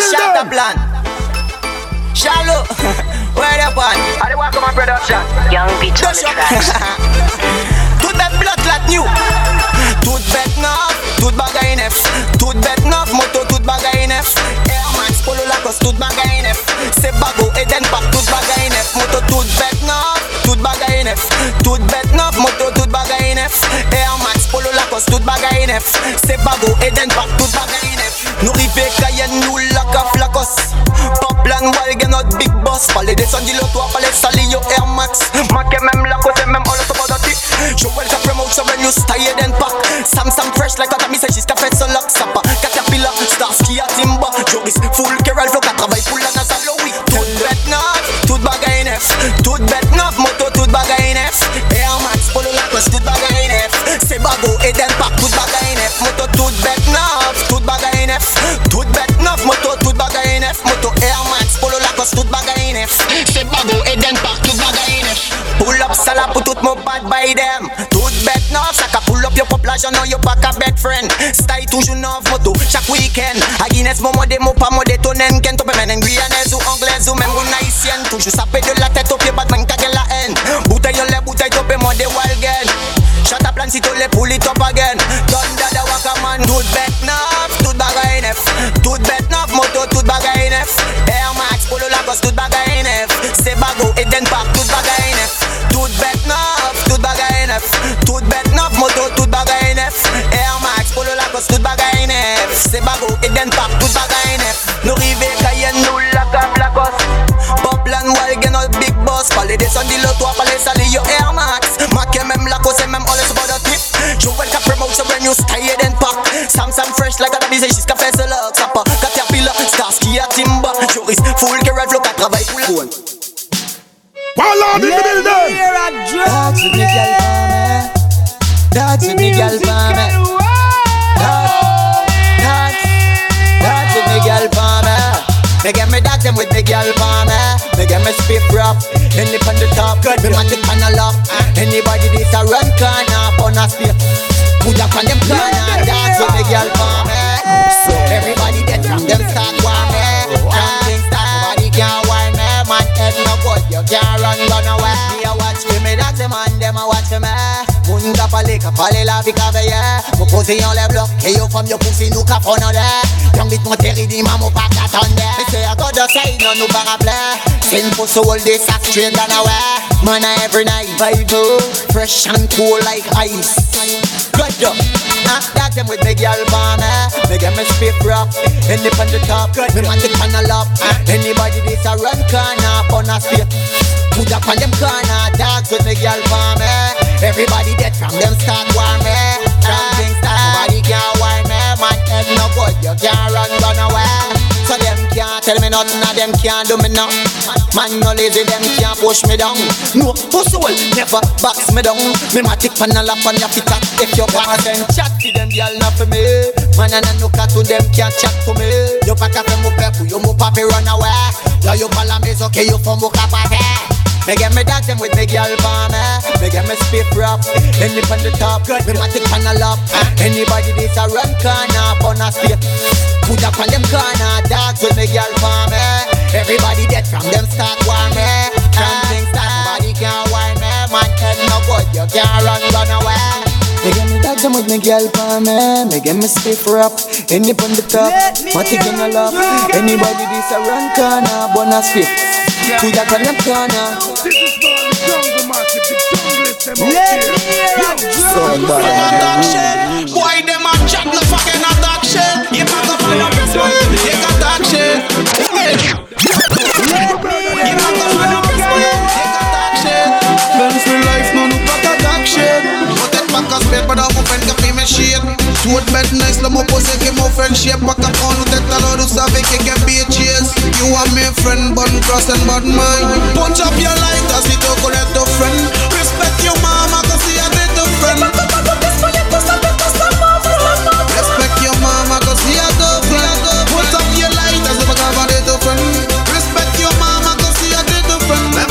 shot the plan. Shallow, where the pan? I walk on my production. Young Beach on the track. Tout bet blood clot new. Tout bet neuf, tout bagay neuf. Tout bet neuf, moto tout bagay neuf. Air Max, Polo Lacoste, tout bagay neuf. C'est bago, Eden Park, tout bagay neuf. Moto tout bet neuf, tout bagay neuf. Tout bet neuf, moto tout bagay neuf. Air Lacoste, tout bagay neuf. C'est bago, Eden Park, tout bagay neuf. Nous rive Cayenne, nous la ka flacos. Poplan, Walgen, notre big boss. Parler des sons, dis-le toi, parler sali, yo Air Max. Maque même la côte, même all of about the Joel ka promote so when you stay then pack Sam Sam fresh like what I me say she's café so lock sapa bad by them. Tout bet neuf, ça ka pull up your pop je know you back a bet friend. Style toujours neuf moto, chaque week-end. A Guinness, mon mode, mon pas mode, ton en Ken, top men, guyanaise ou anglaise ou même une haïtienne Toujours sapé de la tête au pied, Batman, kage la haine. Bouteille on les bouteilles, top et mode, walgen Shut up, plan, si to les pull it up again. Thunder, the waka man, tout bet neuf, tout bagay neuf Tout bet neuf, moto, tout bagay neuf Air Max, Polo Lacoste, tout bagay Max, Polo Lacoste, tout bagay neuf C'est bago, Eden Park, tout bagay neuf Nous rive Cayenne, nous la cap Lagos Poplan, Walgen, all big boss. Parler des sons, dis-le toi, parler sali, yo Air Max. Maquet même Lagos, et même all is about the tip. Joel ka promote so when you stay Eden Park Sam Sam fresh like a busy, she's café so lock Sapa, Caterpillar, Starsky à Timba. Joris, full Keral flow, ka travail full phone Ballad in the building. Dance with me, girl, for me. Dance with me, girl, Me me dancing with me, girl, for me. Me get me spit rap, any on the top, me want it on the lock. Anybody this a run corner, on a spear. Put up on them corner, dance with me, girl, for me. So everybody get from them start warm eh? me. From things start, nobody can warn me. Eh? Man head no good, you can't run, run away. Me a watch me, me dance man, them a watch me. Munda pale, ka pale la vie ka veye Mo pose yon le blok, e yo fam yo pousse nou ka fon an de Young bit mon teri di man mo pa katonde Me say I got the say, non nou pa rapple Sin for soul, this a straight than away Man every night, vibe Fresh and cool like ice. Good up, ah, that them with me girl for me Me get me spit rock, end up on the top Me want it on the lap Anybody this a run corner, on a spit Put up on them corner, dogs with me girl for me Everybody dead from them start warm me. From things start, nobody can warn me. Man head no good, you can't run, run away. So them can't tell me nothing, and them can't do me nothing Man no lazy, them can't push me down. No, pussy will never box me down. Me matic pan a lap on your feet If you want then chat to them, y'all not for me. Man and a no cat to them can't chat to me. You pack up and mo pepu, you mo papi run away. Yo you bala me okay, you for mo kapate me get me dancing with me girl for me Me get me spit rap Then lip on the top Me matic on the lap uh. Anybody this a run corner On a spit Put up on them corner Dogs with me girl for me Everybody dead from them start warm me From uh. things start Nobody can warn me eh? Man head no good You can't run run away. Me get me dancing with me girl for me Me get me stiff rap End up on the top Matic on the lap Anybody this a run corner On a spit Put up on them corner This is for the jungle massive, the junglist them out here. Boy, them a chat no fucking a talk shit. You pack up on your best way, you can talk shit. Tout bed nice, Pack up on get be a cheers You are my friend, but cross and but mine. Punch up your light as it to collect a friend. Respect your mama cause she a little friend. Put up your light as friend. Respect your she a friend. The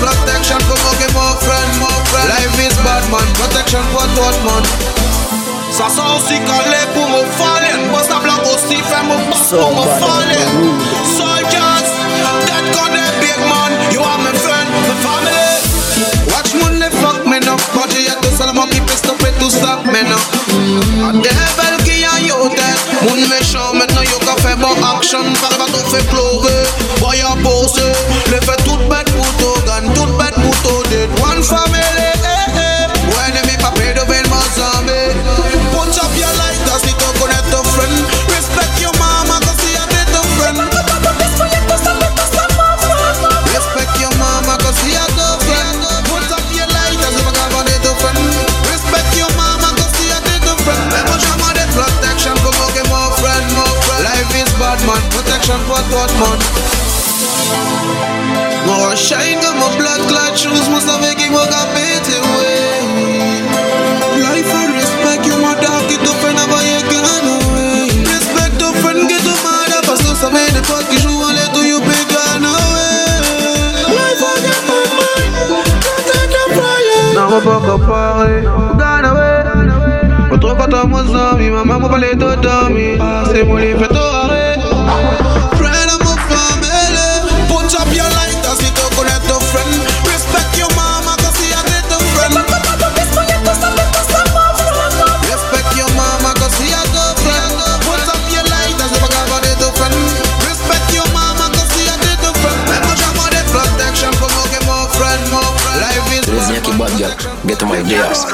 protection come okay friend, friend. Life is bad man, protection for tout man Sa sa kale pou mou fe mou pou mou Soldiers, dead got a big man You are my friend, my family. Watch moun fuck me men up. Ya to sal mou ki pes pe tou sak men up. A devil ki a yo det Moun me chan men nou yo ka fe bon aksyon Fare va tou fe plore, boya pose. Le fe tout bet pou gan, tout bet pou tou One family, eh? Thought man More shine got my blood clot shoes Must have him walk a bit away Life and respect you my dog get up and you gone away Respect your friend get up mad up que ça met des potes qui jouent en l'air you big gone away Life and your mind Protect your pride Non, on pas comparer Gone away trop content mon ami Maman m'a parlé de dormir C'est mon lit fait bad girl. Get to my ideas.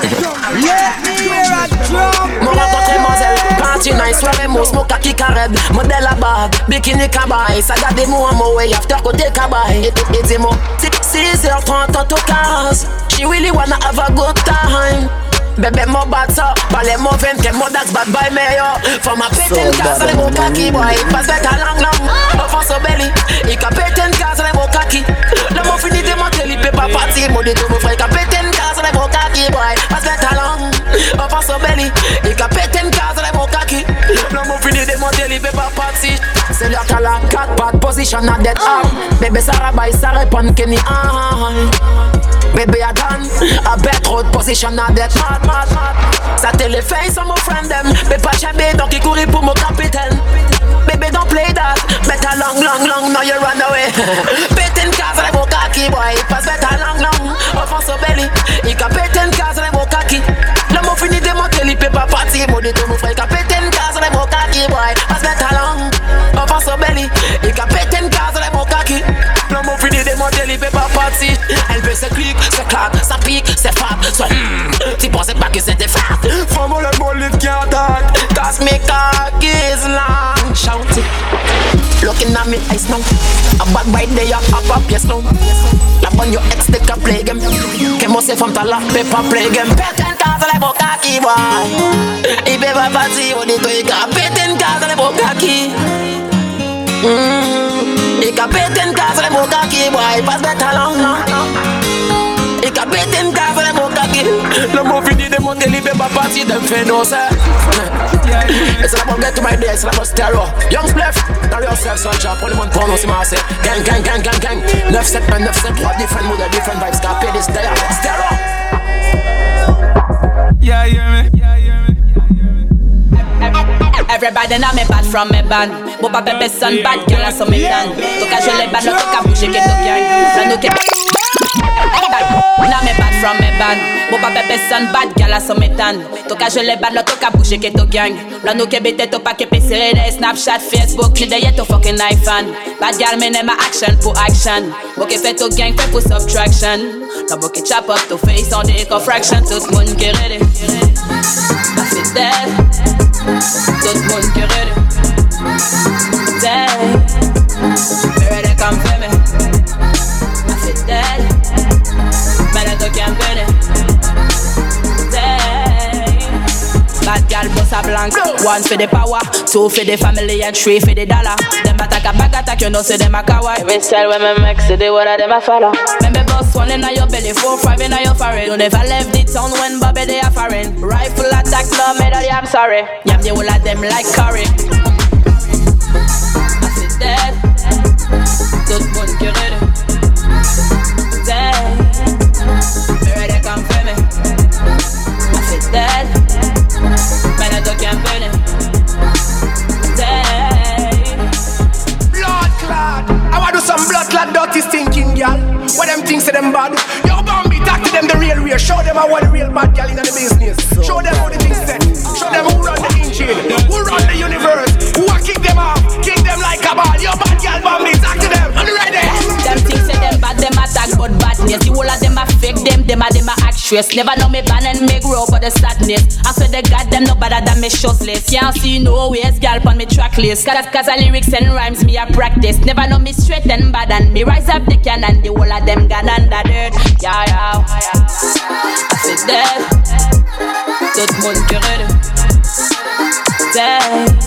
Mon rencontre mademoiselle, party nice, soirée mou, smoke à qui carède Modèle à bag, bikini kabaye Ça garde moi en mon way, after côté kabaye Et, et, et dis-moi, 6h30 en tout cas She really wanna have a good time. Bébé mon bad ça, balai mon 24, mon dax bad boy meilleur Faut ma péter une case, les beaux kaki boy Passe avec un lang lang, offense au belly Il ka péter une case, les beaux kaki Là mon fini de monter, il peut pas partir Mon dit tout mon frère, il ka péter une case, les beaux lang, offense au belly ka péter une case, les beaux kaki Là mon fini de monter, il peut pas partir C'est là qu'à la 4 pattes, position à dead arm Bébé ça rabaille, ça répond Kenny ah I done. A bet road position a dead mad mad mad Ça téléphone sur mon friend them. Pas jamais donc il courit pour mon capitaine. Baby don't play that. Better long long long now you run away. Pété une case les beaux kaki boy. Passe better long long. Offense au belly Il une case les beaux kaki Là mon fini de monter il peut pas partir Mon dit tout mon frère il ka pété une case les beaux kaki boy Passe better long Offense au belly ka pété une case les beaux kaki Là mon fini de monter il peut pas partir Elle veut se clic, se claque, ça pique, c'est fat. So hmm, tu pensais pas que c'était fat. From all the bullet can't attack Cause me cock is long. Shout it. Looking at me eyes now A bad bite there, up up yes now La bonne your ex they can play game. Que moi c'est femme ta la paper play game. Une case les beaux kaki boy Il peut pas partir on dit toi il ka péter une case les beaux kaki Mm. Il ka péter une case les beaux kaki boy Passe bête à long Il Le mot fini de monter il peut pas partir d'un fait non ça It's all about get to my day, it's all about stereo. Young Spliff, tell yourself son job Pour le monde prono, c'est ma c'est Gang, gang, gang, gang, gang 9-7, man, 9-7, 3 different mood, different vibes Got pay this day, uh, stereo. Yeah, yeah, me. Yeah, yeah, me. Everybody know me bad from me band. Bo pa pepe son bad girl a so me dan Toka je le bad, no toka bouge ke to gang La me bad from me band Bo pa pepe son bad girl a so me tan. Toka je le bad, no toka bouge ke to gang. La nou ke bete to pa ke pe sere de Snapchat, Facebook, ni de ye to fucking iPhone Bad girl me nema action pour action. Bo ke fe to gang, fe pour subtraction. La bo ke chop up to face on the eco fraction Tout moun ke ready I fit dead Tout moun ke ready girl boss a blank. One for the power Two for the family And three for the dollar. Them attack a back attack You know say them a coward. Every style when me make Say the one of them a follow. Remember boss one in your belly Four five in your forehead. You never left the town When Bobby they a foreign. Rifle attack No medal I'm sorry. Yam the whole of them like curry. I feel dead Tout moun ki ready. Dead actress. Never know me ban and me grow but the sadness. I swear the them no better than me shotless. Can't see no ways, girl on me track list. Cause, cause the lyrics and rhymes me a practice. Never know me straight and bad and me rise up the can and the whole of them gone under dirt. Yeah, yeah. C'est dead. Tout le monde curieux. Dead.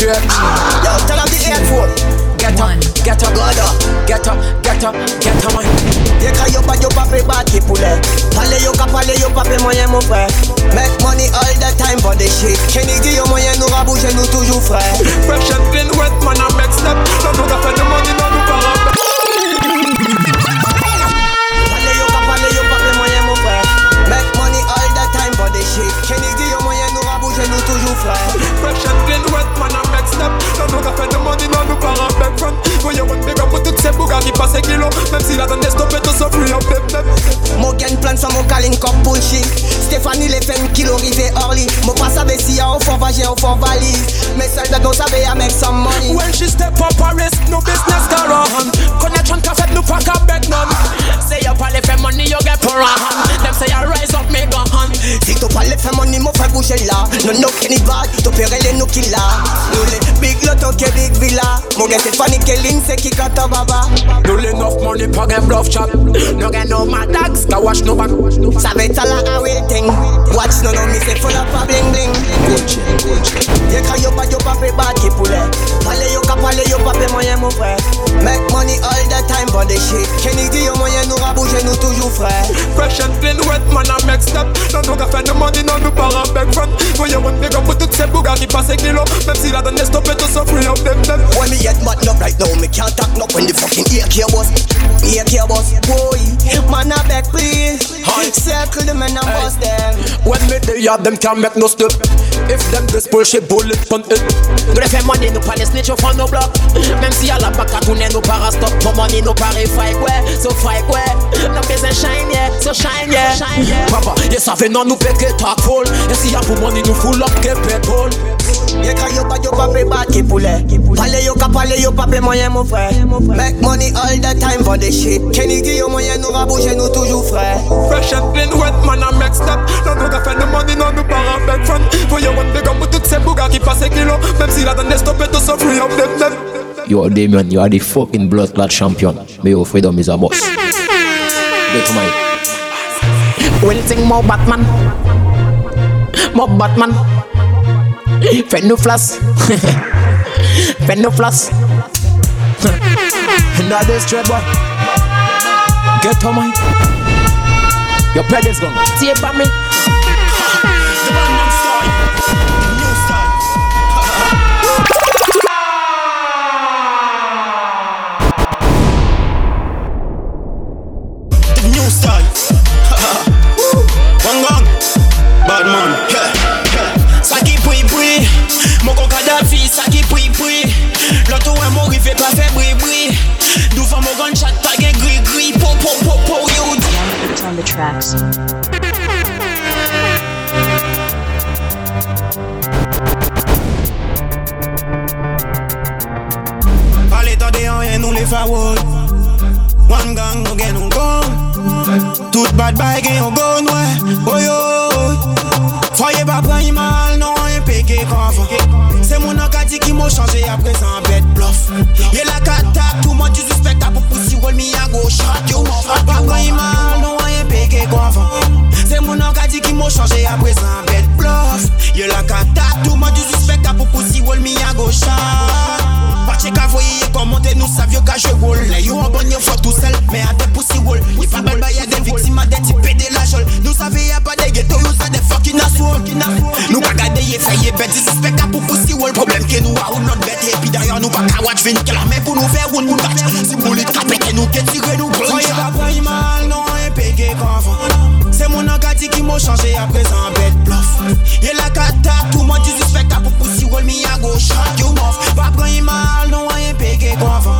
In the street. Yo, tell them the airport. Get up, get up, get up, get up, get up, man. Yeka yo pa yo pa pe bad ki poulet Pale yo ka pale yo pa pe moyen mon frère Make money all the time for the shit Kennedy yo moyen nous rabouche nous toujours frais Fresh toutes ces bougas qui passent kilo. Même si la donne est stoppée, tout ça free up, them, them. Mo gen plan sa mo kalin kop bullshit Stéphanie le fen kilo rive orli Mo pa sabe si ya ou fon vaje ou fon valise Me sel de go sabe ya make some money When she step up a risk, no business go on. Connection ka fet, no pack a beg none. Say you pale fait money, you get pour a hand. Them say I rise up, me go hunt. Si tu pale fe money mo fe bouge la Non no kenny bag, tu pere le nou ki la Nou le big loto ke big villa. Mo gen Stéphanie ke lin se ki kata baba. No enough money, pa gen bluff chop. No get no mad dogs, ka watch no back. Sabe tala a real thing Watch no no me se full up a bling bling. Ye ka yo pa yo pa pe bad ki poulet Pale yo ka pale yo pa pe moyen mon frère Make money all the time for the shit. Kennedy yo moyen nous rabouche nous toujours frais Fresh and clean, wet man, I make step. Non, no fait de money, non, nous para beg front. Want big up, put toutes ces bougas qui passent kilo. Même si la donne est stoppée, tout ça free up, them, them. When me get mad up right now, me can't talk no when the fucking AK boss, AK boss, boy. Man, I beg please. Circle them and I bust them. When me them can't make no step. If them this bullshit bullet on it. Nous les fait money, nous pas les snitch fond nos blocs. Même si à la bac à tourner, nous pas stop. Mon money, nous pas fight, ouais. So fight, ouais. Nous besoin shine, yeah. So shine, yeah. Shine, yeah. Papa, you savez non, nous péquer ta folle. Et si y'a pour money, nous full up, que pétrole. Ye ka yo pa yo pa pe bad ki poule Pale yo ka pale yo pa pe moyen mon frère. Make money all the time for the shit. Kenny di yo moyen nou va bouger nou toujou frais. Fresh and clean, wet man a make step Non nous ka fait de money, non nous pas en beg fun For you one big up pour toutes ces bougas qui passent kilo Même si la stop so free up Yo, Damien, you are the fucking blood clot champion. But your freedom is a must. Get to my more Batman. More Batman Flash Fais nous flash Now this straight boy. Get to my Your pedals gone. Tape on me L'autre ouais mon riff pas fait bri bri. Devant mon gunshot pas gen gris gris. Po po po po yo. It's on the tracks. Allez tendez en rien nous les forward. One gang nous gen nous gun. Tout bad bag gen on gun ouais. Oh yo. Foye pas prendre mal non un péché qu'avant. C'est mon encadie qui m'a changé à présent bête bluff. Y'a la cata, tout monde du suspect pour pousser roll me à gauche. Yo, pas prendre mal non un péché qu'avant. C'est mon encadie qui m'a changé à présent bête bluff. Y'a la cata, tout monde du suspect à pour pousser roll me à gauche. Che ka voye yo kon monte nou savyo ka je wol Le yo an bon yo fok tou sel, me a de pousi wol Ni pa bel baye de viktima de ti pede la jol Nou save ya pa de geto yo sa de fokin aswol Nou ka gade ye feye bet suspect a pou pousi wol Problem ke nou a ou not bet E pi dayan nou pa ka waj vin Ke la men pou nou fe woun moun batch Si mou ka trapete nou ke tire nou grunge Soye pa prayi mal, non e peke konfan C'est mon encadie qui m'a changé à présent bête bluff. Y'a la cata, tout monde disrespect à pour pussy roll me à gauche. You off, pas prendre mal, non rien pégué qu'avant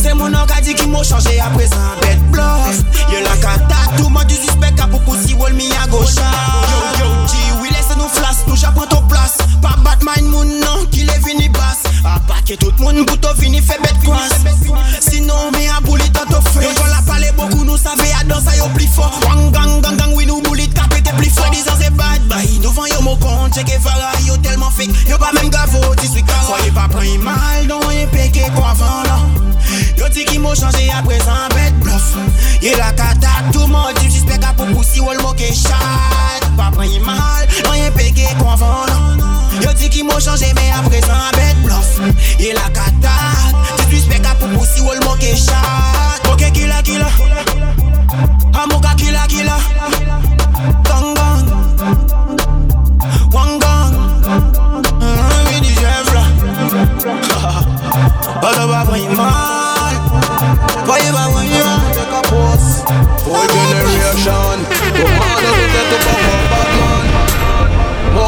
C'est mon encadie qui m'a changé à présent bête bluff. Y'a la cata, tout monde disrespect à pour pussy roll me à gauche. Yo yo G, oui laisse nous flash, nous j'apprends ton place. Pas Batman moun non, qui les vini basse A pas que tout le monde bouto vini fait bête croisse Sinon mais à boulit dans ton face Yo la parler beaucoup, nous savons à danser yo plus fort. Wang gang gang gang, oui nous boulit capé t'es plus fort. Disant c'est bad bye, nous vend yo mon compte Check et Farah, yo tellement fake. Yo pas même gavo, 18 cas Soyez dit qui m'a changé mais à présent bête bluff. Y'a la cata, dit j'espère qu'à pour poussi ou le moquer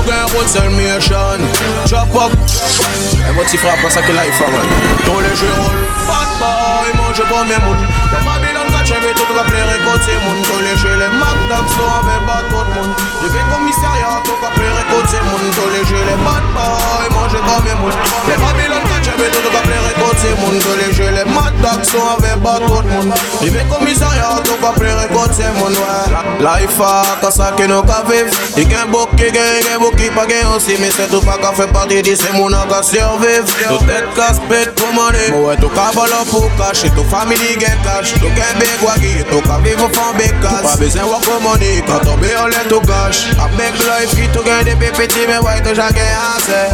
Morgan Conservation Drop up. Et moi tu frappes ça que life man Tous les jours Bad boy mange pas mes mounes Vu tout avec bad tout tout tout Life a ça que nous ka a un bouc qui pas gagne aussi. Mais c'est tout pas qu'à faire partie de ces moun qui survivre. Tout est casse-pète pour money Mais ouais tout ka pour cash. Tout family get cash. Tout waggy Tout ka vivre fond big cash Pas besoin de work money Quand tomber on l'air tout cash A big life qui tout gain des petits Mais ouais tout jamais assez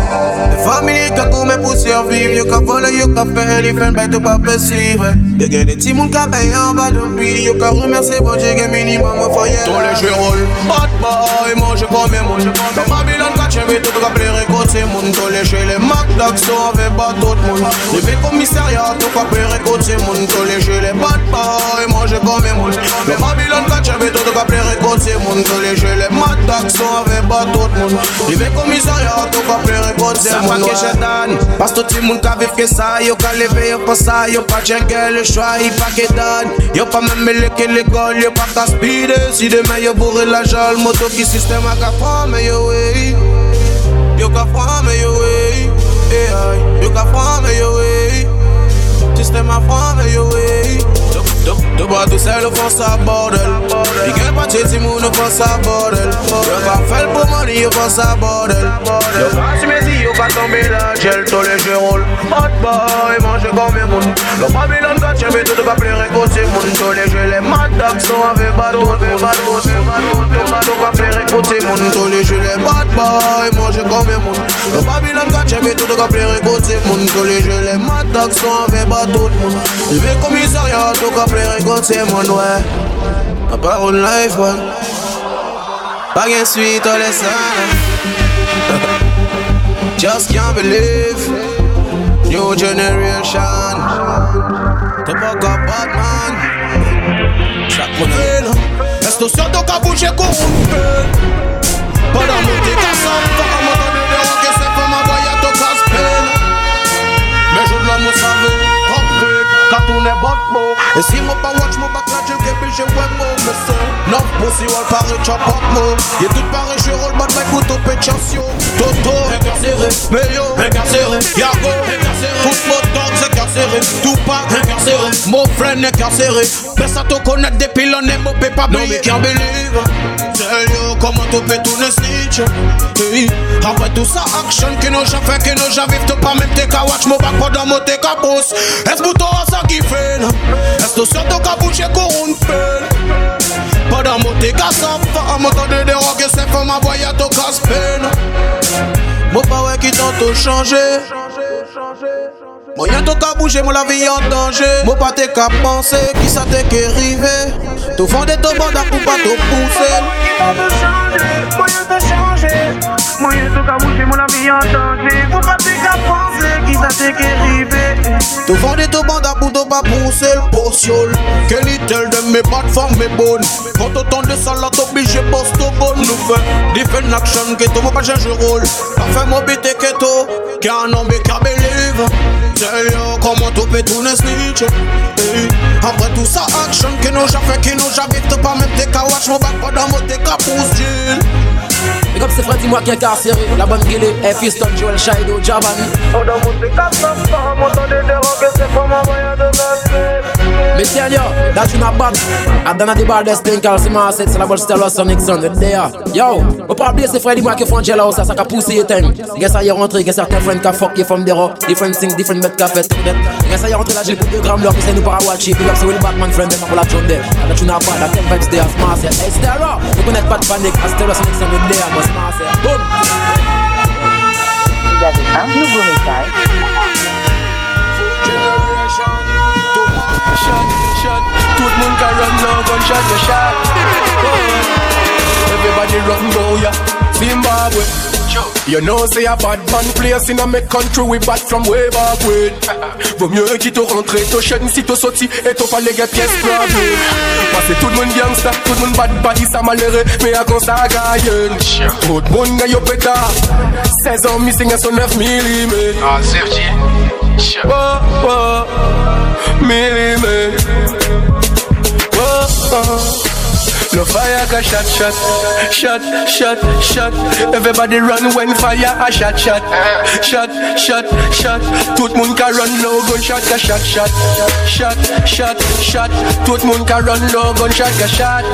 The family qui come pour survivre. You can follow, you can faire anything Mais tout pas possible. De gain des petits moun qui payent en bas de prix. You can remercier bon Dieu gain minimum au foyer. Tous les jours roll Bad boy mange comme moi Dans Babylon quand j'ai vu tout rappeler récolte côté moun Tole chez les Mac d'action avec pas tout le monde Levé commissariat tout ka plere côté moun Tole chez les bad boy manger comme les moun Le Babylone ka chebe tout ka plere côté moun Tole chez les Mac d'action avec pas tout le monde Levé commissariat tout ka plere côté moun Sa pa ke chetan Pas tout le monde ka viv ke sa Yo ka leve yo pa sa Yo pa chenke le choix Yo pa ke dan. Yo pa même leke l'école Yo pa ka speed Si demain yo bourre la jol Moto ki système a ka fame yo wey Yo ka fame yo wey Eh ay Yo ka fame yo wey Système a fame yo wey De bois tout seul font sa bordel. Di gen pa cheti moun font sa bordel. Yo fel pou money yo font sa bordel. Yo ka si mezi yo ka tombe la gel Tous les jeux roulent Hot boy mange comme un moun Le Babylon ka chebe tout ka plere kote moun Tous les jeux les mad dogs sont avec bateau Bateau, bateau, bateau ka plere kote moun Tous les jeux les bad boy mange comme un moun Le Babylon ka chebe tout ka plere kote moun Tous les jeux les mad dogs sont avec bateau Levé commissariat ka kote moun ouais A parole life man Pas gen suite les Just can't believe New generation. Pas qu'un Batman Chaque modèle Esto siento que bouge con un pel Para monter casa Quand on est bot mo Et si moi pas watch mo back la jill que puis j'ai web mo Me se Neuf pussy wall pare chop up mo Y'a tout pare je roll bad my couteau pet chance yo Toto Incarcéré Mais yo Incarcéré Yago Tout mon dog c'est carcéré Tout pas Incarcéré. Mon friend incarcéré. Personne te connaît depuis l'on est mon pas Non mais can't believe? Tell yo comment tu peux tout ne snitch? Hey. Après tout ça action qui nous j'ai fait qui nous j'ai vivre T'as pas même t'es qu'à watch mon back pendant mon t'es qu'à boss Est-ce que toi ça qui fait Est-ce que sur ton qu'à bouger qu'on une pelle? Pendant mon t'es qu'à ça Fa m'entendre des rock et c'est pour ma voyage à ton casse-peine. Mon pas ouais qui t'ont tout changé Moi y'a ton qu'à bouger, mon la vie en danger. Mon pas t'es qu'à penser, qui ça t'est qu'est arrivé. Tout fondé ton bande pour pas te pousser. Moyen de changer, moyen de qu'à bouger mon avis en danger. Faut pas t'es qu'à penser qui ça t'est qu'est arrivé. Tout fondé ton bande pour te pas pousser le potiol. Que little de mes bad formes mes bonnes. Quand autant de salade obligé boss to gun Nous fait different action que tout mon pas change rôle. Pas fait mon bite que tout Qu'un homme qui a believe Tell yo comment tu peux tout snitch hey. Après tout ça action que nous j'ai fait que nous j'ai vite pas même t'es qu'à watch mon back pendant mon t'es qu'à pousse Et comme c'est Freddy moi qui est incarcéré La bonne guilée, F. Fiston, Joel, Shido, Javan Pendant mon t'es qu'à ça, m'entendez des rock c'est pour ma voyage de casse Me tell you, that you not bad I've done the baddest thing called Sima la bonne style Sonic Son, there Yo, ou pas oublier c'est Freddy moi qui font gel house Ça ça qu'a poussé et thing Guess ça y rentré, guess certains friends qui fuck from the rock. Different thing, different met qu'a fait Guess ça y rentré là j'ai pour deux grammes l'heure Qui c'est nous para watch it Big up c'est Will Batman friend Dem pour la tune there That you not bad, that ten vibes there Sima Set, hey Stella Vous connaissez pas de panique À Stella Sonic Son, there But Sima Set, boom. Vous avez un nouveau message. Shot, shot, tout monde can run now, gunshot, you shot. Everybody run go, yeah. Zimbabwe. You know, say a bad man place in a me country, we bad from way back when. Vaut mieux quitte au rentrer, to chaîne si to sorti, et to pas les gars pièces problème. Parce que tout le monde gangsta, tout le monde bad body, ça malheureux, mais à quand ça gagne. Tout le monde gagne au pétard. 16 ans missing à son 9 mm. Ah, Sergi. Oh, oh, millimètre. Oh, oh. No fire can shot, shot, shot, shot, shot. Everybody run when fire a shot, shot, shot, shot, shot. Tout monde can run low, gunshot ka shot, shot, shot, shot, shot. Tout monde can run low, gunshot ka shot.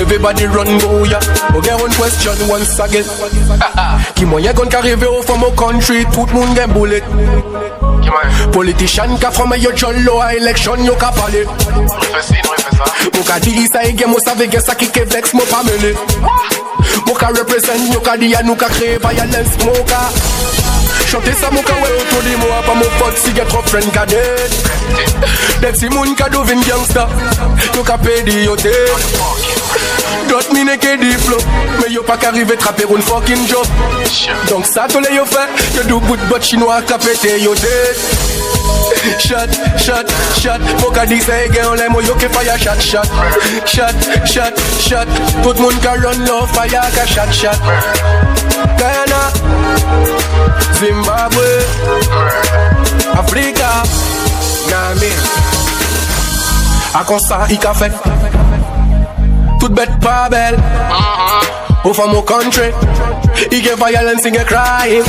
Everybody run go ya Okay, one question once again Qui moyen gun qu'arrive au from our country Tout monde gen bullet Politician ka from yo Low a election yo ka pale. Mou ka di sa e gen mou save gen sa ki ke vex mou pa mene Mou ka represent yo ka di ya nou ka kreye violence Mou ka Chante sa mou ka we autour di mou Pa mou pot si get trop friend ka dead si moun ka do vin gangsta Yo ka pedi yo te Dot mi neke di flow Me yo pa ka rive trape un fucking job. Donc sa to le yo fe Yo do good but chinois ka pete yo dead Shot, shot, shot. Fok a di se gen on lè mo yo ke fire shot, shot. Shot, shot, shot. Tout moun ka run low fire ka shot, shot. Guyana Zimbabwe. Afrika. Nami. A kon sa i ka fet Tout bet pa bel Ou fa mo country. I get violence, I get crime.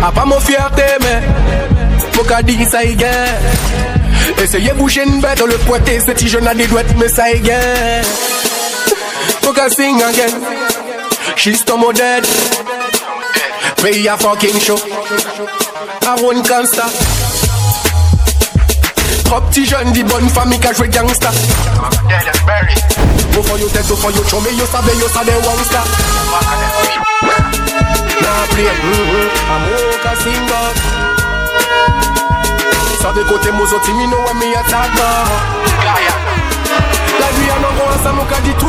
A pa mo fierté mais Faut qu'à dire ça y gagne Essayez bouger une bête, le pointer, c'est petit jeune a des douettes, mais ça y gagne Faut qu'à sing again. She's to my dead Play a fucking show. I won't stop Trop petit jeune dit bonne famille qu'a joué gangsta tête, go for your chum, you sabe, you sabe one star Now play, mm-hmm, I'm walk a sing up Sa de kote mou zoti mi nou wè mi atak ba La vi an an gwa ansa mou ka di tout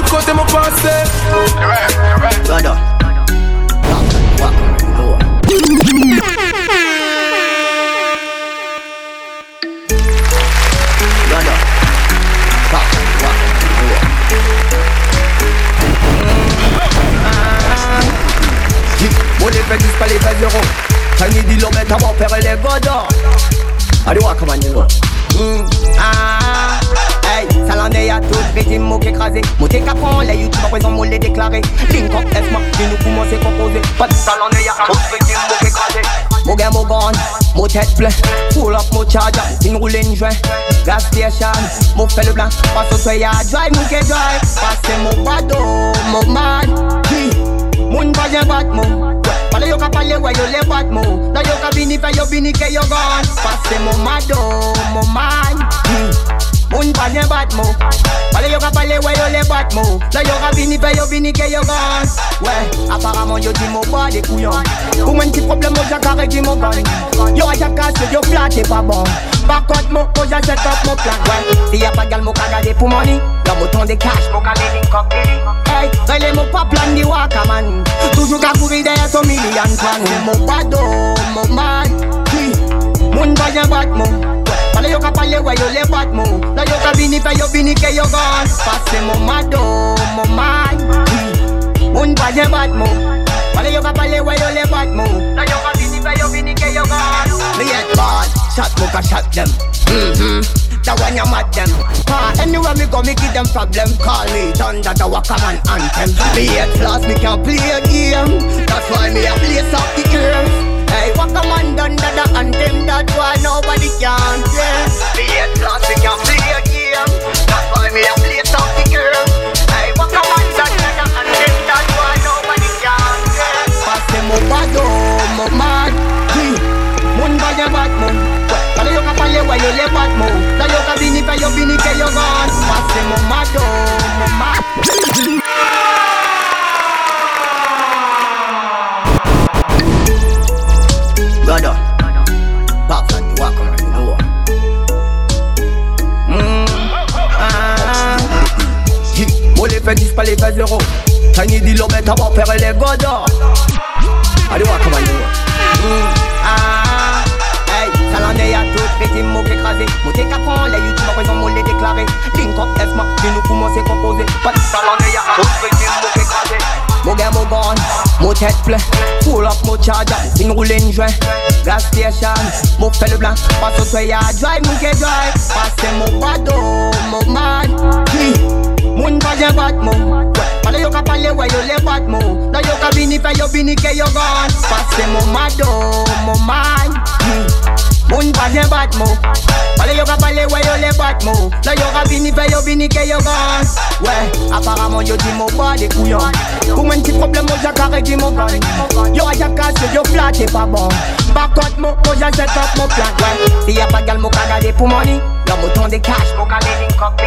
Brother. Brother. Fuck, Mon effet disparaît les 20 euros. Tiny dit l'homme est à mon père et les godons. Allez, wa, comment you know? Mm, ah, hey, Salandé y'a tout, régime mot écrasé. Monté capon, les youtube à présent, les déclaré. Link up, F-Mark, puis nous commencer composer. Pas de salandé y'a tout, régime mot écrasé. Mon gain, mon gun, mon tête plein. Full up, mon charger, une roule une joint. Gas station, mon fait le blanc. Passe au soya, drive, mon que drive. Passe mon bado, mon man. Moun bajen bat mou Pale yo ka pale we yo le bat mou Da yo ka bini fe yo bini ke yo gone Pase mou mado, mou man Hmm. Moun pa jen bat mou Pale yo ka pale we yo le bat mou Da yo ka bini fe yo bini ke yo gone Ouais, apparemment yo di mou ba de couillon Pou mwen ti problem mo jakare di mou ban Yo a jakase yo flat e pa bon Bakot mou ko ja set up mou plan. Ouais, si y'a pas gal mou ka gade pou money Là mou ton de cash mou ka de link Hey, rele mou pa plan di waka man Toujou ka kouri de son million plan Mou bado, mou man. Moun pa jen bat mou Pale yo ka pale we yo le bat mou La yo ka bini fe yo bini ke yo gone Pase mou mado, mou man Hi, Moun pa jen bat mou Pale yo ka pale we yo le bat mou La yo ka bini fe yo bini ke yo gone Me yet bad, shot mou ka shot them. Mm-hmm. That one you mad them. Ah, Anywhere me go me give them problem. Call me thunder the waka man anthem. Me hate class me can play a game. That's why me a place up the earth Hey, waka man done the anthem That's why nobody can yeah. Me hate class me can play a game That's why me a place up the Est à père et les godons Allez, Mm, ah. Hey, Salandé y'a tout, régime mot écrasé Monté capon, les youtube à présent, mon les Link up, puis nous commencer composer Pas de salandé y'a tout, régime mot écrasé Mon gain, mon gun, mon tête plein Full up, mon charger, roule une joint Gas station, mon fait le blanc Passe au soya, drive, mon que drive. Passe mon bado, mon man Moun pa jen bat mou Pale yo ka pale we yo le bat mou La yo ka bini fe yo bini ke yo gone Pase mou mado, mou man. Moun pa jen bat mou Pale yo ka pale we yo le bat mou La yo ka bini fe yo bini ke yo gone Ouais, apparemment yo di mou ba de couillon Pou mwen ti problem mo jakare di mou gun Yo a jakase yo flat e pa bon Bakot mou ko ja set up mou plan. Ouais, si y'a pa gal mou ka gade pou money mou ton de cash. Mou ka de link up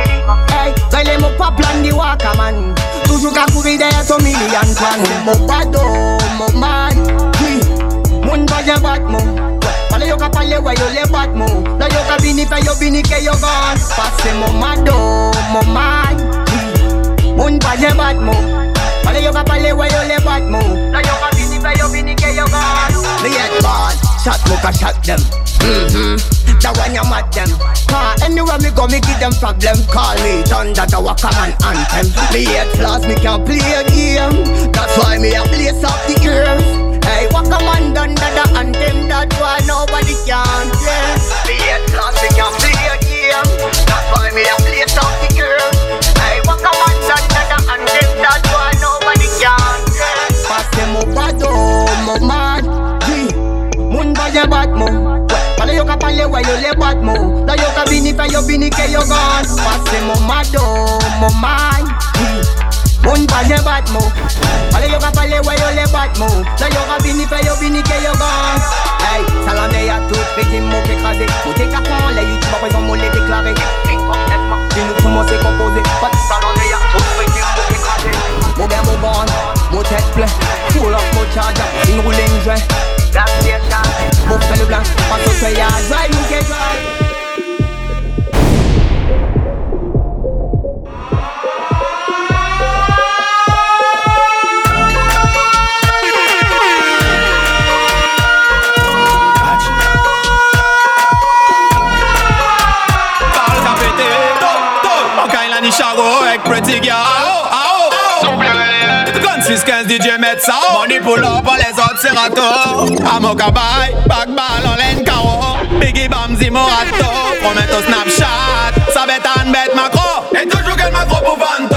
Hey, rele mou pa plan di waka man. Toujou ka kouri de son million plan Mou bado, mou man Moun pa jen bat mou Pale yo ka pale we yo le bat mou Da yo ka bini fe yo bini ke yo gan Pase mou mado, mou man Moun pa jen bat mou Pale yo ka pale we yo le bat mou Da yo ka bini fe yo bini ke yo gan Me yet bad, shot mou ka shot them. Mm-hmm. That when you mad them Cause anywhere me go me give them problem. Call me thunder that a common anthem. Me hate flaws me can't play a game. That's why me a place up the earth. Hey, what a man done that the anthem. That's why nobody can play. Me hate flaws me can't play a game. That's why me a place up the earth. Hey, what a man done that the anthem. That's why nobody can play. Pass them over though, my man. Moun ba je bat mo Pale yo ka pale we yo le bat mo Da yo ka bini fe yo bini ke yo gan Pase mo mado, mo man Moun ba je bat mo Pale yo ka pale we yo le bat mo Da yo ka bini fe yo bini ke yo gan Hey, salon de ya tout petit mot écrasé Mot écartant, les youtubeurs ils vont me les déclarer Complètement, si nous poumons c'est composé Pas de salon de ya tout petit mot écrasé Mo ben mo bon, mo tête plein Full up mo charger, une rouling joint Gas station, mo fait le blanc Pas de fait ya, drive nous get drive DJ met ça. Money pull up les autres c'est rato Amo kabay, back ball en laine caro Biggie Bamzi Morato. Promets au Snapchat. Ça bête en bête macro Et toujours quel macro pour Vanto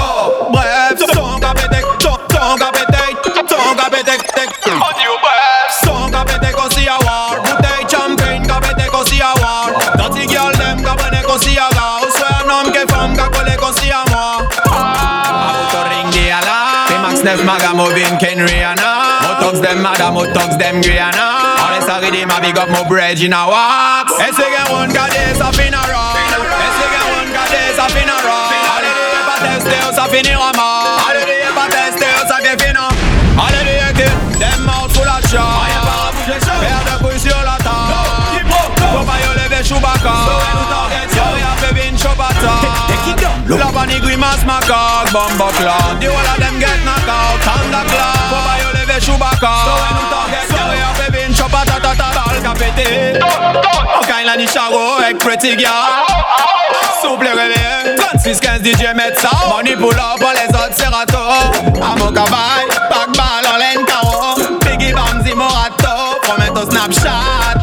alarm Hey Max Neff Maga Movin Ken Rihanna Motox dem Mada Motox dem Guyana. All the sorry dem a big up my bread in a wax Esse gen one des a fin a rock Esse gen one des a fin a rock Alle di e pa teste ou sa finir a mort Alle di e pa teste ou sa ke fina Alle di e ke dem mouth full of shot Paire de couilles sur la table Faut pas yo lever Chewbacca. Yo ya fe Chewbacca La bunny grimace ma cock Bumbo clock The whole of them get knocked out Thundercloud Faut pas yo lever Chewbacca. Yo ya fe vin Chewbacca ta ta Bal ka pété Ok la ni charo avec Pretty Girl. Souple réveillé 36 15 DJ met ça Money pull up pour les autres c'est rato Amo cabay Back ball en laine caro Biggie Bamzi Morato. Promets au Snapchat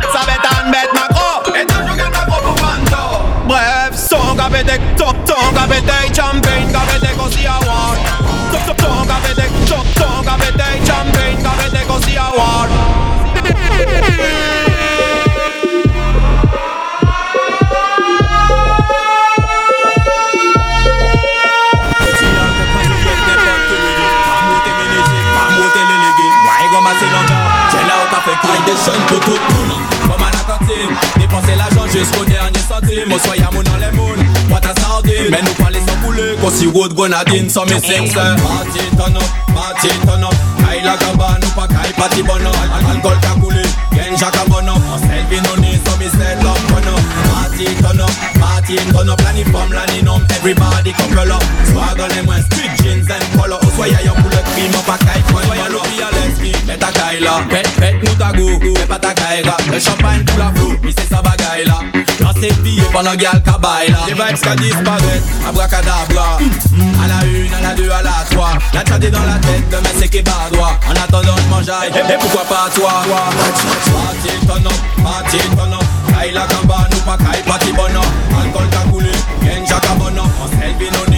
son qu'a pété Son, son qu'a pété Champagne qu'a pété qu'on s'y a war. Son, son, son qu'a pété Son, son qu'a pété Champagne qu'a pété qu'on s'y a war. Descend pour tout le monde Comme à la cantine? Dépenser l'argent jusqu'au dernier centime. Moi soyez mon couler Qu'on s'y roule grenadine Sans mes cinq sœurs Party turn up Party turn up. Kaï la gamba Nous pas kaï party bon up. Alcool qu'a coulé Genja qu'a bon up. On selfie non ni Sans mes set up Turn up. Party turn up Party turn up. L'année femme l'année nom Everybody couple up. Swag on les moins Street jeans and polo. Ou soyez yon pour le crime On pas kaï Soyez l'obi à l'esprit Mets ta caille là Pète pète nous ta go Mets pas ta caille là Le champagne pour la flou Mais c'est sa bagaille Lancez billet pendant gal cabaye là. Les vibes qu'a disparaître Abracadabra. À la une, à la deux, à la trois. La tête dans la tête Demain c'est qui droit En attendant je mange Et pourquoi pas toi? Party turn up Party turn up Caille la gamba Nous pas caille party bon up Alcool qu'a coulé Genja qu'a bon up On selfie non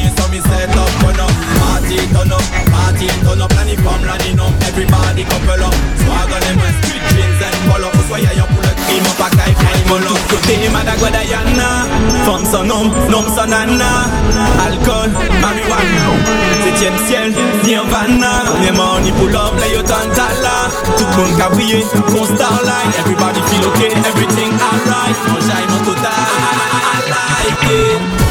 Party turn up Party turn up L'année femme l'année nom Everybody couple up. Swag on them Street jeans and polo. Yon pour le crime On pas caille party bon up. Côté Madagua Diana? Femme son um, nom Nom son nana Alcool Marijuana. Septième ciel Nirvana. Premièrement ni pull up Là yo tantala. Tout le monde qu'a brillé Mon starline. Everybody feel okay Everything alright. Mon jaille mon total I like it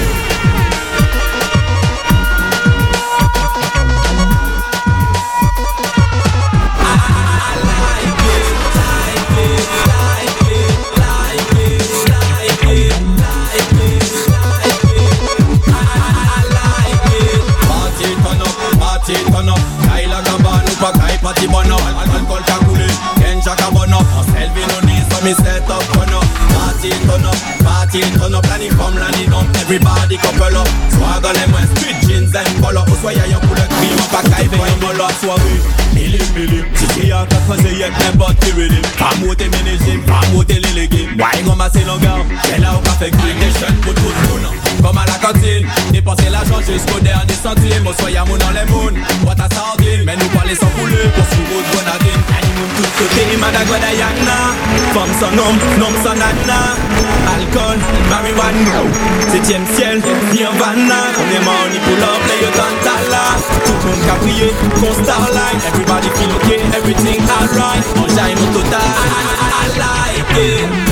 Tiki yon ka kaze yek n'importe qui rhythm Pamote menejim, pamote liligim Wine on ma c'est longueur, c'est là où ka fait green Des jeunes pour tout le monde Comme à la cantine, dépenser l'argent jusqu'au dernier centime Ou soya moun dans les mounes, boîte à sardines Mais nous pas les sans couler, pour sous route grenadine Côté, madagwada yakna Femme sans nom, nom sans nana Alcool, marijuana. Septième ciel, ni en vanna. Premièrement on y pull up, play your tantala. Tout le monde qu'a prié, qu'on starline Everybody feel okay, everything alright. On jaille mon total, I, I, I like it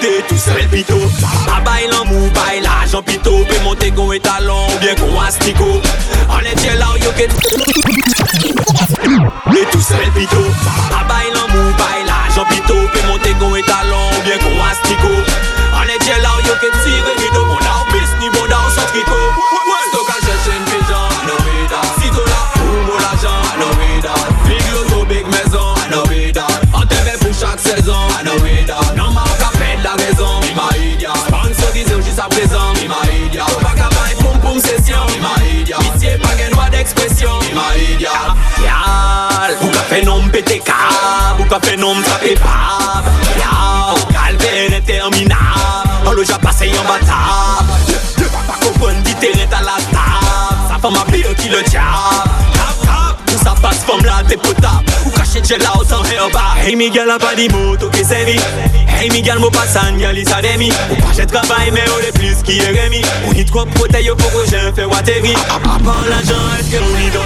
mérité tout seul pito. A bail en mou, bail l'argent pito. Peut monter qu'on est talon ou bien qu'on astico On est là yo que Mais tout seul pito. A Ou qu'a fait pab Yal, calvaire passé en pas comprendre dit terrain à la table. Ça fait ma pire qui le diable. Tout ça passe comme là t'es Ou caché de là en bas. Hey Miguel a pas dit mot qui Hey Miguel mo pas san gal il s'ademi Ou pas travail mais on est plus qui est remis. Y de quoi protéger pour que j'ai fait wateri À part l'argent est-ce donne?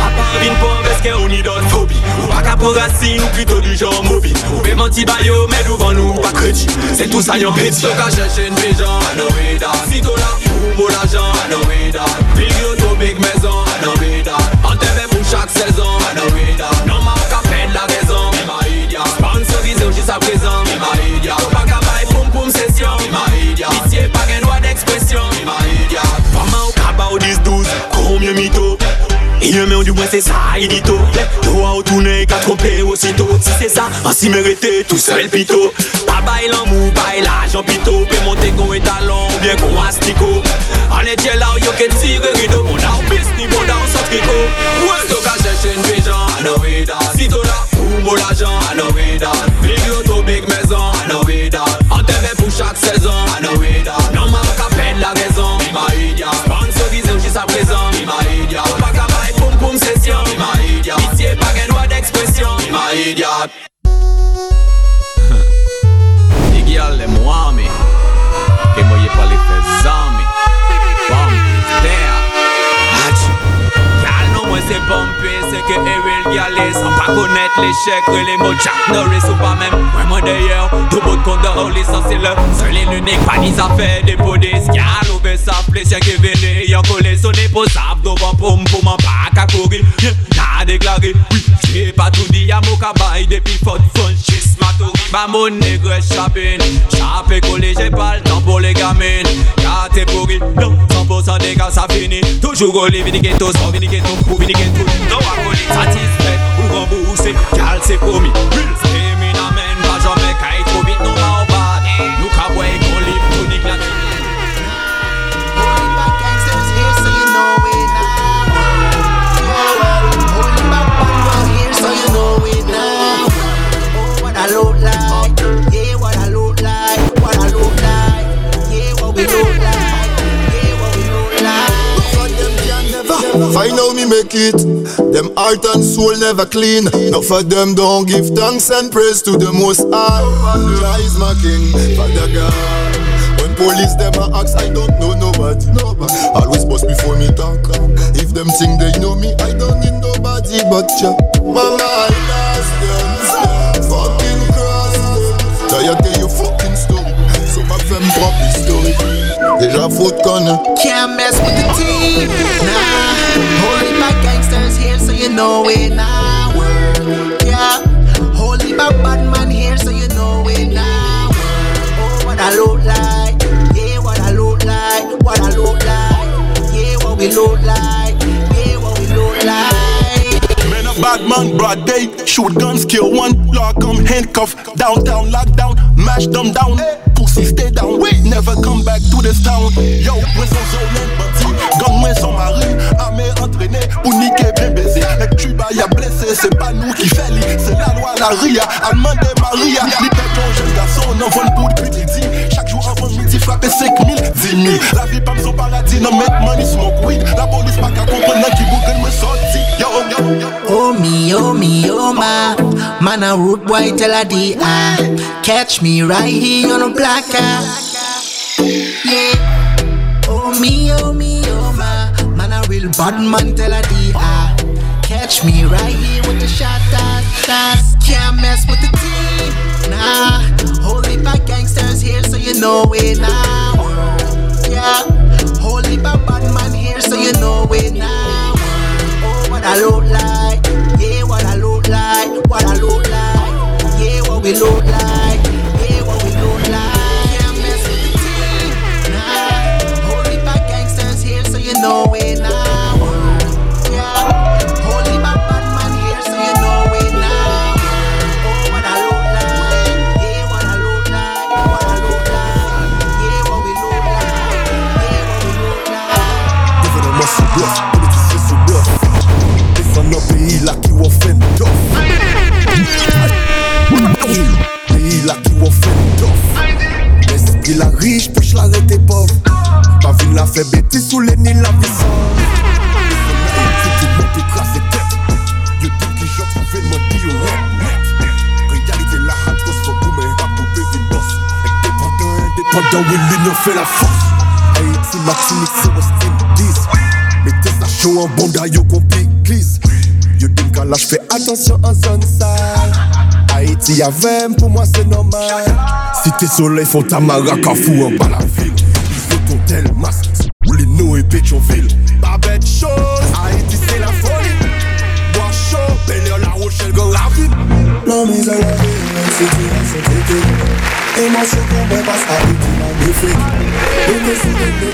À part vin pauvre est-ce qu'on y donne phobie. Ou pas qu'à pour racine ou plutôt du genre mobile. Ou bien menti bayo mais devant nous pas crédit C'est tout ça yon petit Donc à chercher une pigeon I know it all Si toi là ou mon l'argent I know it all Big auto big maison I know it all On te fait pour chaque saison I know it all Non ma capelle la raison Il m'a idiot. Sponsorisé jusqu'à présent Il m'a idiot. Pas qu'à bail poum poum session Il m'a idiot. Pitié pas qu'un droit d'expression Il m'a idiot. Vraiment au cabas au 10-12 Combien mytho il le met du moins c'est ça, il dit tout Toi au tourner, qu'à tromper aussitôt. Si c'est ça, ainsi mérité, tout seul pito Pas bail en mou, bail l'argent pito. Peut monter qu'on est talon, bien qu'on astico On est là, yo que tire yard. Di gyal le mwame, ke mwoye pa le fe zame. Pampi, tea, achi. Gyal nou mwen se pampi, se ke erel gyal e. San pa konet le chek, re le mwo Jack Norris ou pa men. Mwen mwen deyer, do bot konda ou lisansi le. Seul et l'unique, pa ni zafè depode. Gyal ou. plesyen ki vene Yon kole sone pou sap dovan poum pou man pa kakori Yon na deklari, oui, jè patou di ya mou kabay Depi fote son chis matori Ba moun negre chapin, chape kole jè pal tan pou le gamin Kategori, non, 100% de gaz sa fini. Toujou goli vini geto, son vini geto, pou vini geto Non wakoli, satisfet, ou remboursé, kal se promi, pil se mi Find how me make it. Them heart and soul never clean. Not for them don't give thanks and praise to the most high. Is my king, Father God. When police them a ask, I don't know nobody. nobody. Always bust before me talk. If them think they know me, I don't need nobody but you. Mama, I lost them. Fucking cross them. Tired tell you fucking story. Some of them pop story. Déjà foot connaît. Can't mess with the team, nah. Holy my gangsters here, so you know it now. Yeah, holy my bad man here, so you know it now. Oh, what I look like, yeah, what I look like, what I look like, yeah, what we look like, yeah, what we look like. Man, a bad man, broad day. Shoot guns, kill one. Lock 'em, handcuff. Downtown, lockdown. Mash them down. Stay down. Wait, never come back to this town. Yo, son zone, bâti. Gun, son mari. Armé, entraîné. Pour niquer, bien baiser. Et vas y a blessé. C'est pas nous qui fait. C'est la loi, la ria. Allemand de Maria. Les têtes, jeune garçon, on envoie pour midi. Chaque jour avant midi, frapper 5000, 10 000. La vie, pas son paradis. Non, make money, smoke weed. La police, pas qu'à comprendre qui bouge, me sorti. Oh me, oh me, oh my Man a root boy tell a D I Catch me right here on a black eye Yeah. Oh me, oh me, oh my Man a real bad man tell a D I Catch me right here with the shot that's Can't mess with the team Nah Haïti y'a 20, pour moi c'est normal. Cité soleil, Fontamara, Carrefour en bas la ville. Ils ont ton tel masse, Moulino et Pétionville. Pas bête chose, Haïti c'est la folie. Bois chaud, Bel Air, La Rochelle, Grand Ravine. Non mais à la vie, c'est tout, c'est traité Et moi je comprends pas ça, et tu m'as défait Et que c'est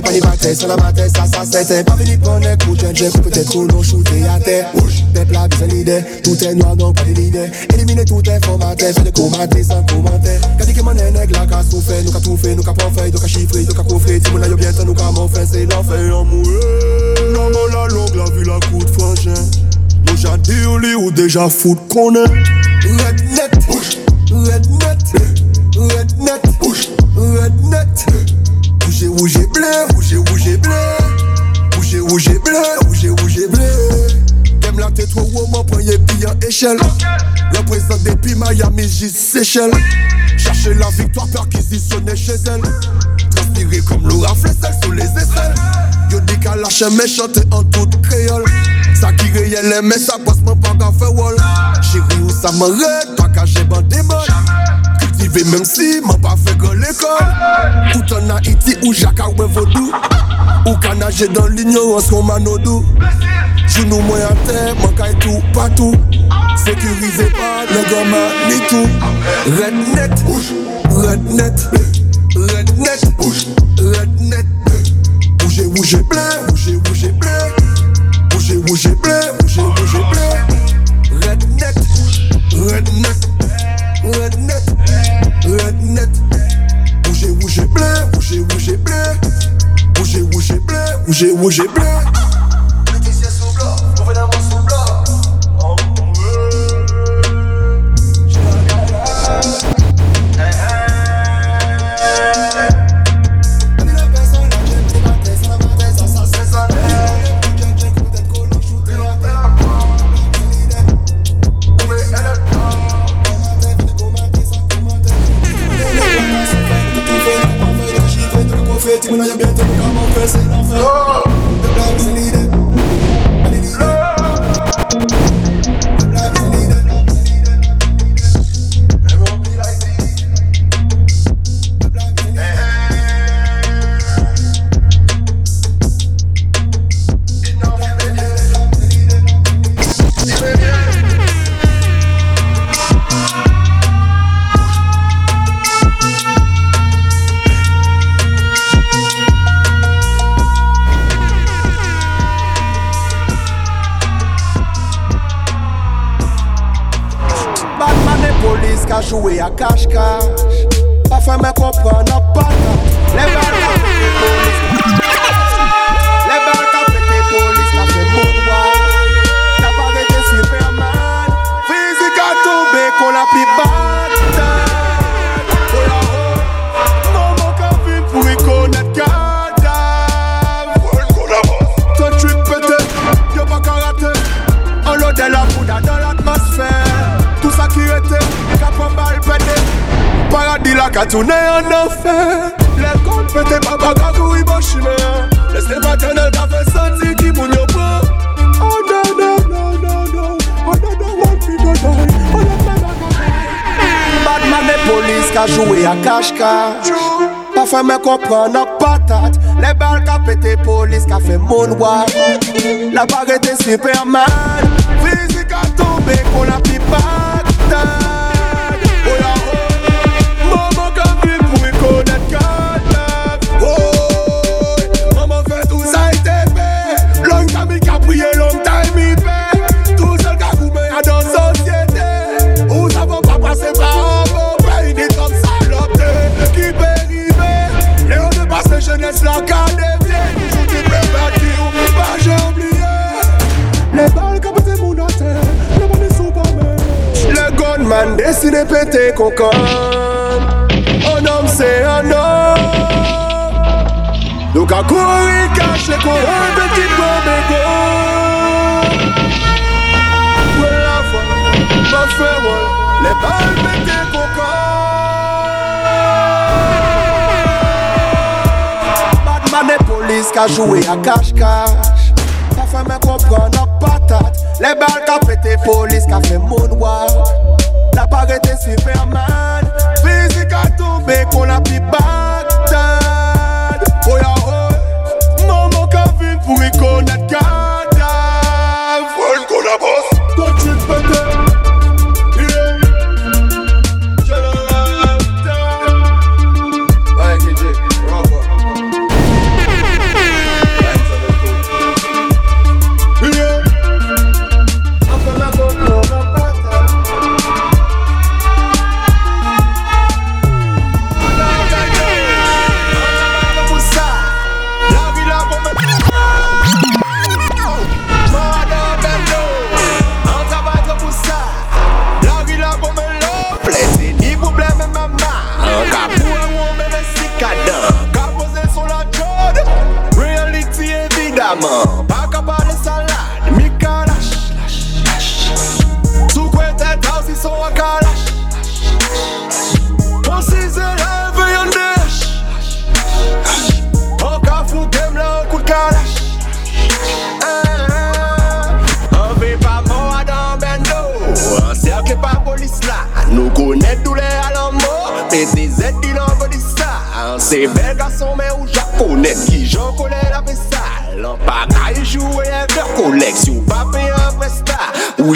la j'ai batailles sans la bataille, ça, ça c'était pas venu prendre un coup de j'ai peut-être trop long shooté à terre. Peuple a besoin d'idées, tout est noir donc pas d'idées. Éliminer tout est formaté, fait de commenter sans commentaire. Quand dit que mon nègre là, qu'a souffert, nous qu'a tout fait, nous qu'a pas fait, nous qu'a chiffré, nous qu'a coffré. Si mon aïe bien, nous qu'a mon fait, c'est l'enfer en mourir. Non, mais la longue, la vie, la coup de frangin. Nous j'ai dit au lit ou déjà foot qu'on est. Rednet, rednet, rednet, rednet. Bougez, bougez, blé, bougez, bougez, blé. Bougez, bougez, blé, bougez, bougez, blé. T'aimes la tête, ou mon premier pied en échelle. Représente depuis Miami, J. Seychelles. Chercher la victoire, perquisitionner chez elle. Transpirer comme Laura Flessel sous les aisselles. Yo dit qu'à lâcher méchante en toute créole. Ça qui réel, mais ça passe mon pas qu'à faire wall. Chérie, où ça m'arrête, toi qu'à j'ai bandé mal. Cultiver même si m'a pas fait grand l'école. Tout en Haïti ou Jacques ou Vaudou. Ou qu'à nager dans l'ignorance comme Manodou. Genou moi à terre, manque à tout, partout. Sécurisé par le gamin, ni tout. Rednet, rednet, rednet, rednet. Bougez, bougez, blé, bougez, bougez, blé. Bougez, bougez, blé, bougez, bougez, et rouge bleu. Paradis la qu'a tourné en enfer Les comptes pété, papa qu'a couru bon chemin Laisse-les paternels qu'a fait sentir qui moun yo prend Oh non, non, non, non, non. Oh non, non, one feet no die Oh non, non, non, Batman et police qu'a joué à cache-cache. Pas fait me comprendre nos patates Les balles qu'a pété, police qu'a fait moonwalk La bague était Superman. Physique a tombé qu'on a pris de péter concorde Un homme c'est un homme. Donc à courir caché qu'on un petit bombe égo Ouais la foi, pas faire ouais. Les balles pétées concorde Batman et police qu'a joué à cache-cache. Pas fait me comprendre nos patates les balles qu'a pété police qu'a fait moonwalk La bague était Superman. Physique a tombé qu'on a pris Bagdad. Oh ya oh. Maman qu'a vu pour y connaître cadavre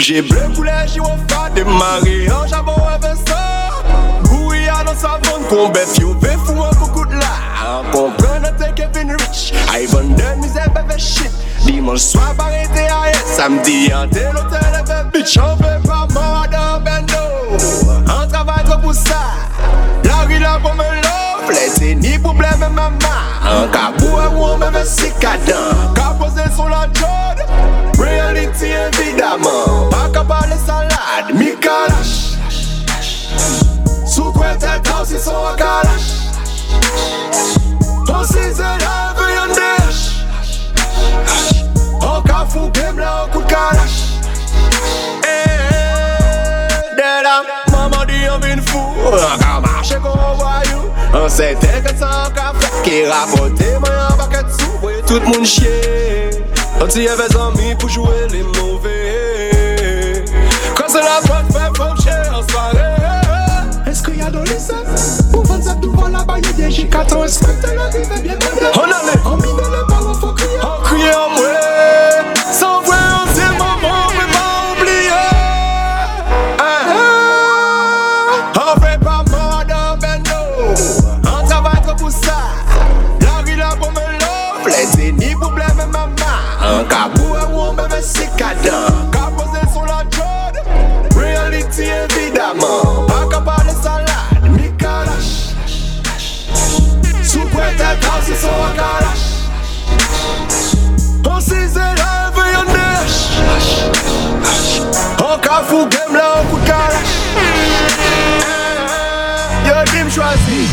prestat. Ou j'ai bleu pour les jours fa démarrer en jabon avec ça. Oui, à dans sa vente, qu'on bête, you fait fou un coucou de là. Comprends, t'es Kevin Rich. Ivan de misère, bébé shit. Dimanche soir, arrêté à rien. Samedi, en tel hôtel, bébé bitch. On veut pas mort dans bendo. On travaille trop pour ça. La rue là pour me love. Lè ni problème maman An ka bouè ou mè mè si kadan Ka pose sur la jod Reality évidemment Pa ka pale salade Mi kalash Sou kwen tel kaw si son akalash On si ze la ve yon desh An ka fou game la an kou kalash Dedam, maman di yon vin fou An ka marche kon voyou An se te ket sa an ka fe Ki rapote mwen an baket sou Voye tout chie An ti ye vez an mi pou jwe li mouve Kwa se la pot fe fom chie an soare Eske ya do lise Pou fan zep douvan la baye de jikato Espekte la rive bien mende An ale, an them love with cash. Your dream, Schwazi.